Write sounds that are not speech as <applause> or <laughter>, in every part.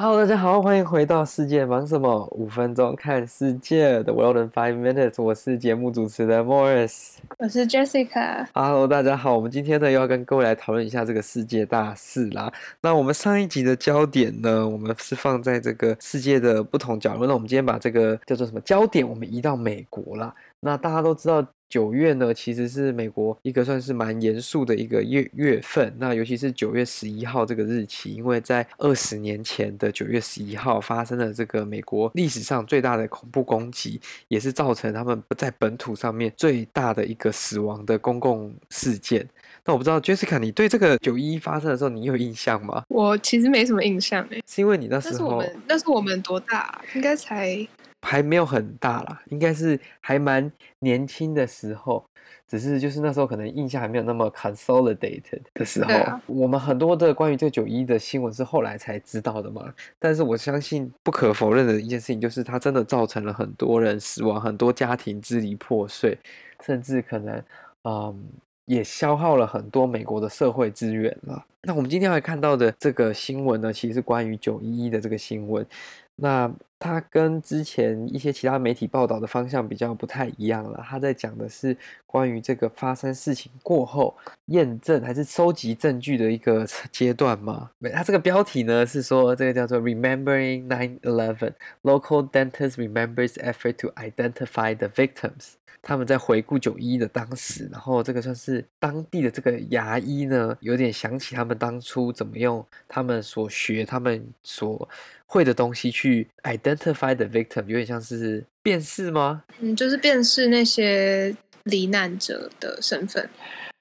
Hello，大家好，欢迎回到世界忙什么？五分钟看世界的 World in Five Minutes，我是节目主持人 Morris，我是 Jessica。Hello，大家好，我们今天呢又要跟各位来讨论一下这个世界大事啦。那我们上一集的焦点呢，我们是放在这个世界的不同角落。那我们今天把这个叫做什么焦点，我们移到美国啦。那大家都知道。九月呢，其实是美国一个算是蛮严肃的一个月月份。那尤其是九月十一号这个日期，因为在二十年前的九月十一号发生了这个美国历史上最大的恐怖攻击，也是造成他们不在本土上面最大的一个死亡的公共事件。那我不知道 Jessica，你对这个九一一发生的时候，你有印象吗？我其实没什么印象诶，是因为你那时候，那是我们，那是我们多大？应该才。还没有很大啦，应该是还蛮年轻的时候，只是就是那时候可能印象还没有那么 consolidated 的时候。啊、我们很多的关于这九一的新闻是后来才知道的嘛。但是我相信不可否认的一件事情就是，它真的造成了很多人死亡，很多家庭支离破碎，甚至可能嗯也消耗了很多美国的社会资源了。那我们今天会看到的这个新闻呢，其实是关于九一一的这个新闻。那它跟之前一些其他媒体报道的方向比较不太一样了。他在讲的是关于这个发生事情过后验证还是收集证据的一个 <laughs> 阶段吗？没，他这个标题呢是说这个叫做 Remembering 9/11 Local Dentist Remembers Effort to Identify the Victims。他们在回顾九一一的当时，然后这个算是当地的这个牙医呢，有点想起他们当初怎么用他们所学、他们所会的东西去 identify the victim，有点像是辨识吗？嗯，就是辨识那些罹难者的身份。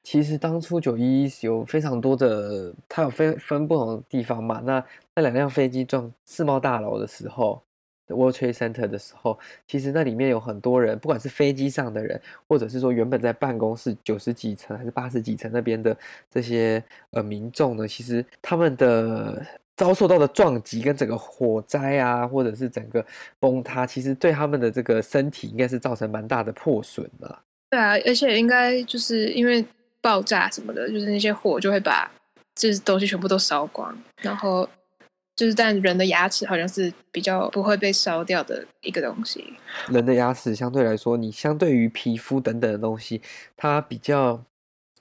其实当初九一一有非常多的，它有分分不同的地方嘛。那那两辆飞机撞世贸大楼的时候。World Trade Center 的时候，其实那里面有很多人，不管是飞机上的人，或者是说原本在办公室九十几层还是八十几层那边的这些呃民众呢，其实他们的遭受到的撞击跟整个火灾啊，或者是整个崩塌，其实对他们的这个身体应该是造成蛮大的破损的。对啊，而且应该就是因为爆炸什么的，就是那些火就会把就是东西全部都烧光，然后。就是，但人的牙齿好像是比较不会被烧掉的一个东西。人的牙齿相对来说，你相对于皮肤等等的东西，它比较，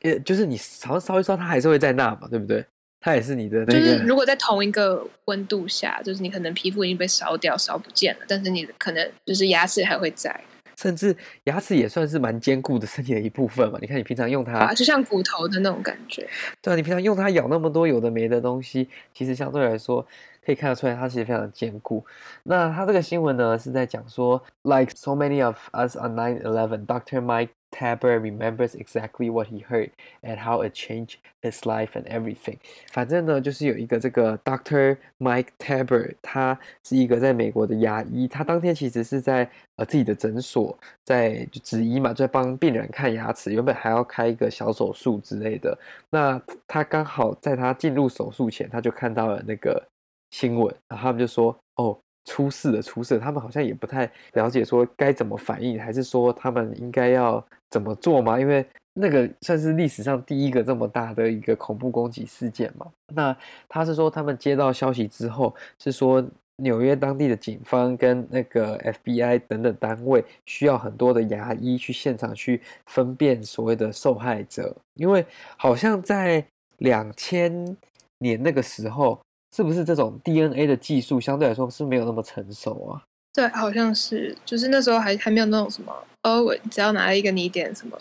呃，就是你好像烧一烧，它还是会在那嘛，对不对？它也是你的那个。就是如果在同一个温度下，就是你可能皮肤已经被烧掉、烧不见了，但是你可能就是牙齿还会在。甚至牙齿也算是蛮坚固的身体的一部分嘛。你看，你平常用它，啊，就像骨头的那种感觉。对啊，你平常用它咬那么多有的没的东西，其实相对来说可以看得出来，它其实非常坚固。那它这个新闻呢，是在讲说，like so many of us on 9/11，Dr. Mike Taber remembers exactly what he heard and how it changed his life and everything。反正呢，就是有一个这个 Doctor Mike Taber，他是一个在美国的牙医，他当天其实是在呃自己的诊所在执医嘛，就在帮病人看牙齿，原本还要开一个小手术之类的。那他刚好在他进入手术前，他就看到了那个新闻，然后他们就说：“哦。”出事了，出事！他们好像也不太了解说该怎么反应，还是说他们应该要怎么做吗？因为那个算是历史上第一个这么大的一个恐怖攻击事件嘛。那他是说他们接到消息之后，是说纽约当地的警方跟那个 FBI 等等单位需要很多的牙医去现场去分辨所谓的受害者，因为好像在两千年那个时候。是不是这种 DNA 的技术相对来说是没有那么成熟啊？对，好像是，就是那时候还还没有那种什么哦，我只要拿一个泥点什么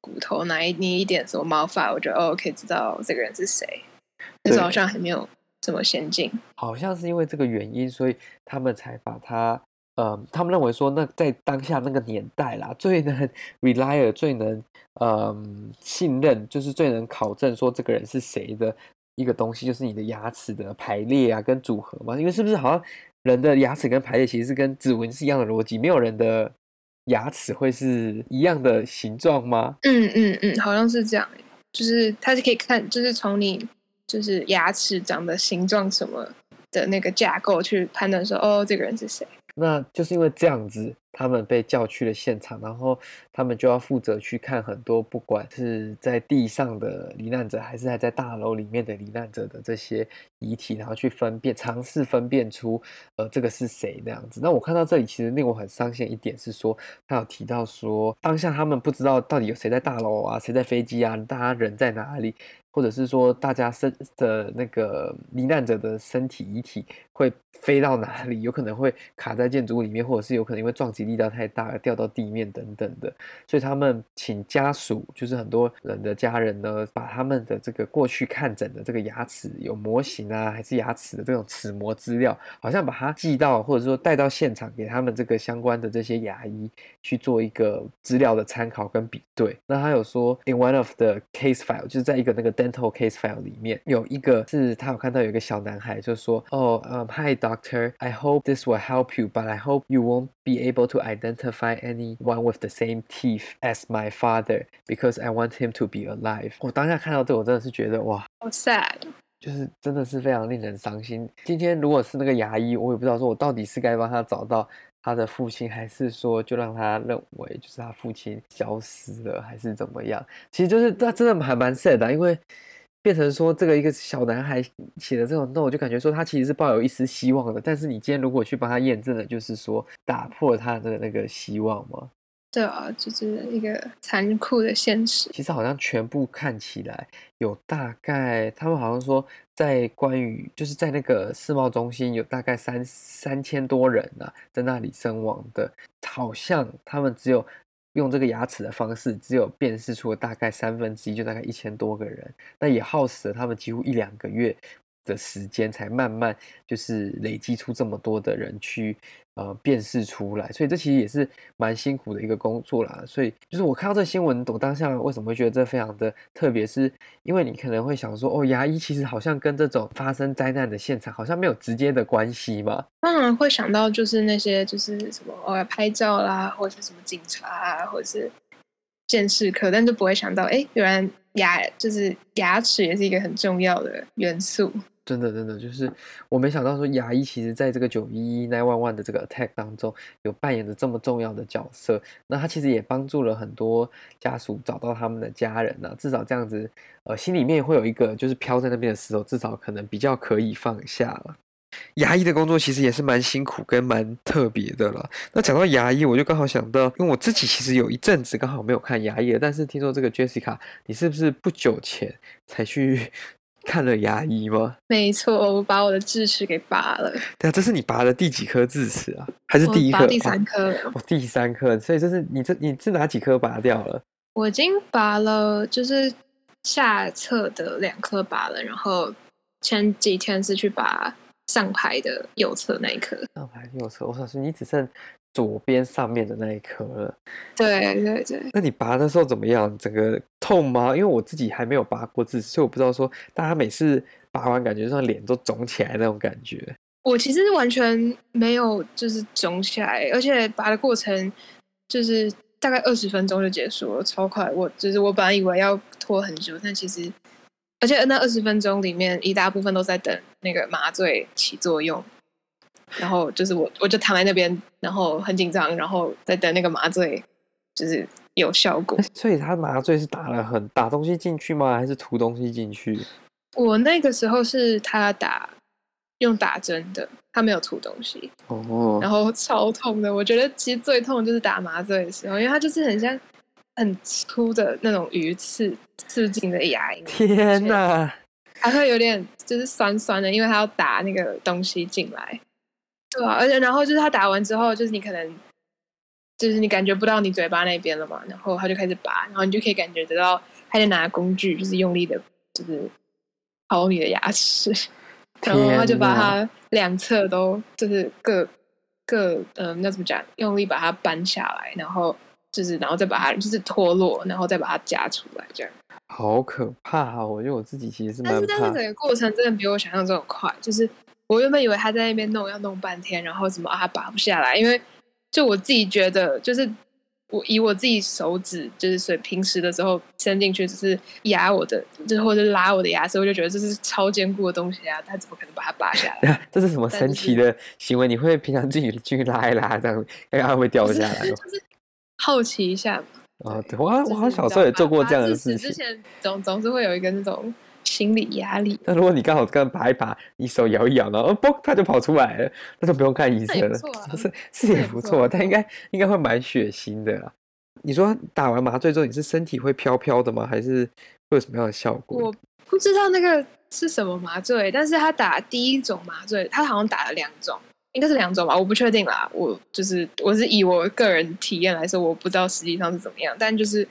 骨头，拿一捏一点什么毛发，我觉得哦可以知道这个人是谁。那时候好像还没有这么先进。好像是因为这个原因，所以他们才把它，呃，他们认为说，那在当下那个年代啦，最能 <laughs> rely 最能嗯、呃、信任，就是最能考证说这个人是谁的。一个东西就是你的牙齿的排列啊，跟组合嘛，因为是不是好像人的牙齿跟排列其实是跟指纹是一样的逻辑？没有人的牙齿会是一样的形状吗？嗯嗯嗯，好像是这样，就是它是可以看，就是从你就是牙齿长的形状什么的那个架构去判断说，哦，这个人是谁？那就是因为这样子，他们被叫去了现场，然后他们就要负责去看很多，不管是在地上的罹难者，还是还在大楼里面的罹难者的这些遗体，然后去分辨，尝试分辨出，呃，这个是谁那样子。那我看到这里，其实令我很伤心一点是说，他有提到说，当下他们不知道到底有谁在大楼啊，谁在飞机啊，大家人在哪里。或者是说，大家身的那个罹难者的身体遗体会飞到哪里？有可能会卡在建筑物里面，或者是有可能因为撞击力道太大而掉到地面等等的。所以他们请家属，就是很多人的家人呢，把他们的这个过去看诊的这个牙齿有模型啊，还是牙齿的这种齿模资料，好像把它寄到，或者说带到现场，给他们这个相关的这些牙医去做一个资料的参考跟比对。那他有说，in one of the case file，就是在一个那个。dental case file 里面有一个是他有看到有一个小男孩就说哦，嗯，Hi doctor, I hope this will help you, but I hope you won't be able to identify anyone with the same teeth as my father because I want him to be alive。我当下看到这，我真的是觉得哇，好 sad，就是真的是非常令人伤心。今天如果是那个牙医，我也不知道说我到底是该帮他找到。他的父亲，还是说就让他认为就是他父亲消失了，还是怎么样？其实就是他真的还蛮 sad 的，因为变成说这个一个小男孩写的这种我就感觉说他其实是抱有一丝希望的。但是你今天如果去帮他验证了，就是说打破了他的那个希望吗？对啊，就是一个残酷的现实。其实好像全部看起来有大概，他们好像说在关于就是在那个世贸中心有大概三三千多人啊，在那里身亡的，好像他们只有用这个牙齿的方式，只有辨识出了大概三分之一，就大概一千多个人，那也耗时了他们几乎一两个月的时间，才慢慢就是累积出这么多的人去。呃，辨识出来，所以这其实也是蛮辛苦的一个工作啦。所以就是我看到这新闻，我当下为什么会觉得这非常的特别？是因为你可能会想说，哦，牙医其实好像跟这种发生灾难的现场好像没有直接的关系嘛。当然会想到就是那些就是什么哦，拍照啦，或者是什么警察啊，或者是鉴识科，但就不会想到，哎，原来牙就是牙齿也是一个很重要的元素。真的，真的就是我没想到说牙医其实在这个九一一 nine one one 的这个 attack 当中有扮演着这么重要的角色。那他其实也帮助了很多家属找到他们的家人呢，至少这样子，呃，心里面会有一个就是飘在那边的石头，至少可能比较可以放下了。牙医的工作其实也是蛮辛苦跟蛮特别的了。那讲到牙医，我就刚好想到，因为我自己其实有一阵子刚好没有看牙医了，但是听说这个 Jessica，你是不是不久前才去？<laughs> 看了牙医吗？没错，我把我的智齿给拔了。对啊，这是你拔的第几颗智齿啊？还是第一颗？第三颗。哦，第三颗。所以这是你这你是哪几颗拔掉了？我已经拔了，就是下侧的两颗拔了，然后前几天是去拔上排的右侧那一颗。上排右侧，我想说你只剩。左边上面的那一颗了，对对对。那你拔的时候怎么样？整个痛吗？因为我自己还没有拔过智齿，所以我不知道说大家每次拔完感觉像脸都肿起来那种感觉。我其实完全没有，就是肿起来，而且拔的过程就是大概二十分钟就结束了，超快。我就是我本来以为要拖很久，但其实，而且那二十分钟里面一大部分都在等那个麻醉起作用。然后就是我，我就躺在那边，然后很紧张，然后在等那个麻醉，就是有效果。所以他麻醉是打了很打东西进去吗？还是涂东西进去？我那个时候是他打用打针的，他没有涂东西。哦。然后超痛的，我觉得其实最痛的就是打麻醉的时候，因为他就是很像很粗的那种鱼刺刺进的牙龈。天哪！还会有点就是酸酸的，因为他要打那个东西进来。对啊，而且然后就是他打完之后，就是你可能，就是你感觉不到你嘴巴那边了嘛，然后他就开始拔，然后你就可以感觉得到他在拿工具，就是用力的，就是刨你的牙齿，<laughs> 然后他就把它两侧都就是各各嗯，那怎么讲？用力把它扳下来，然后就是然后再把它就是脱落，然后再把它夹出来，这样。好可怕啊！我觉得我自己其实是但是但是整个过程真的比我想象中快，就是。我原本以为他在那边弄要弄半天，然后怎么啊，拔不下来，因为就我自己觉得，就是我以我自己手指，就是所以平时的时候伸进去，只是压我的，就是或者拉我的牙齿，我就觉得这是超坚固的东西啊，他怎么可能把它拔下来？<laughs> 这是什么神奇的行为？你会平常自己去拉一拉，这样看看会掉下来？就是好奇一下嘛。哦，对，我我好像小时候也做过这样的事情。之前总总是会有一个那种。心理压力。那如果你刚好刚拔一拔，你手摇一摇，然后嘣，它就跑出来了，那就不用看医生了。是、啊、是也不错，但应该应该会蛮血腥的啦。你说打完麻醉之后，你是身体会飘飘的吗？还是会有什么样的效果？我不知道那个是什么麻醉，但是他打第一种麻醉，他好像打了两种，应该是两种吧，我不确定啦。我就是我是以我个人体验来说，我不知道实际上是怎么样，但就是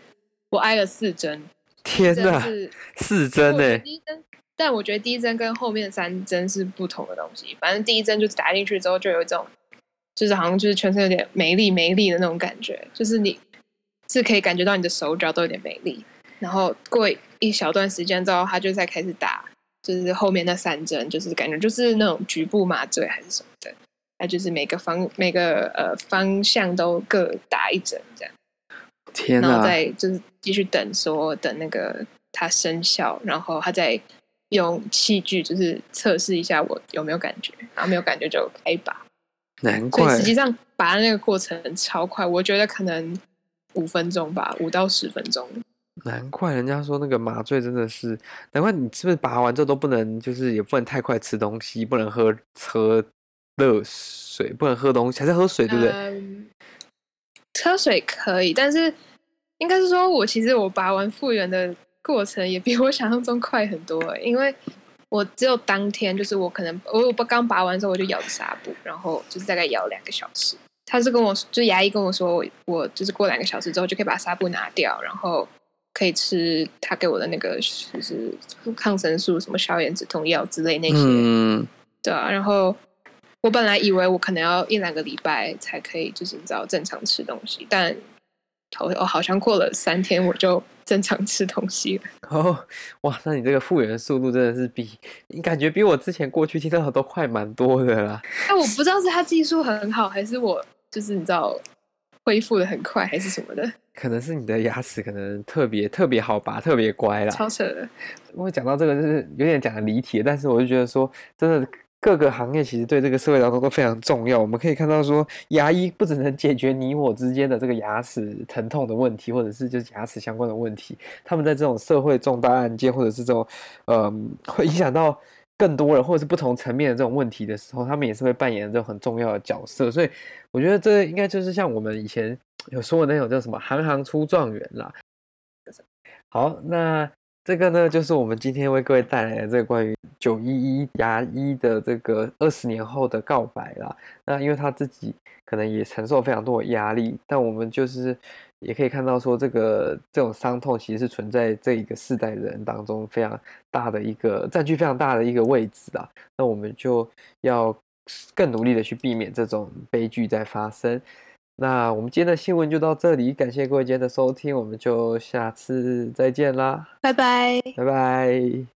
我挨了四针。天呐，是四针哎！第一针，但我觉得第一针跟后面三针是不同的东西。反正第一针就是打进去之后，就有一种，就是好像就是全身有点没力没力的那种感觉，就是你是可以感觉到你的手脚都有点没力。然后过一小段时间之后，他就再开始打，就是后面那三针，就是感觉就是那种局部麻醉还是什么的，他就是每个方每个呃方向都各打一针这样。天哪！然后再就是继续等，说等那个它生效，然后他再用器具就是测试一下我有没有感觉，然后没有感觉就开拔。难怪，实际上拔的那个过程超快，我觉得可能五分钟吧，五到十分钟。难怪人家说那个麻醉真的是，难怪你是不是拔完之后都不能，就是也不能太快吃东西，不能喝喝热水，不能喝东西，还是喝水，对不对？嗯喝水可以，但是应该是说，我其实我拔完复原的过程也比我想象中快很多欸，因为我只有当天，就是我可能我我刚拔完之后我就咬着纱布，然后就是大概咬两个小时。他是跟我就牙医跟我说，我我就是过两个小时之后就可以把纱布拿掉，然后可以吃他给我的那个就是抗生素、什么消炎止痛药之类那些，嗯，对啊，然后。我本来以为我可能要一两个礼拜才可以，就是你知道正常吃东西，但我我好像过了三天我就正常吃东西了。<laughs> 哦，哇，那你这个复原速度真的是比你感觉比我之前过去听到的都快蛮多的啦。但我不知道是他技术很好，还是我就是你知道恢复的很快，还是什么的？可能是你的牙齿可能特别特别好拔，特别乖啦。超扯的。我讲到这个就是有点讲的离题，但是我就觉得说真的。各个行业其实对这个社会当中都非常重要。我们可以看到，说牙医不只能解决你我之间的这个牙齿疼痛的问题，或者是就是牙齿相关的问题。他们在这种社会重大案件，或者是这种呃会影响到更多人，或者是不同层面的这种问题的时候，他们也是会扮演这种很重要的角色。所以我觉得这应该就是像我们以前有说的那种叫什么“行行出状元”啦。好，那。这个呢，就是我们今天为各位带来的这个关于九一一牙医的这个二十年后的告白啦。那因为他自己可能也承受非常多的压力，但我们就是也可以看到说，这个这种伤痛其实是存在这一个世代人当中非常大的一个占据非常大的一个位置啊。那我们就要更努力的去避免这种悲剧在发生。那我们今天的新闻就到这里，感谢各位今天的收听，我们就下次再见啦，拜拜，拜拜。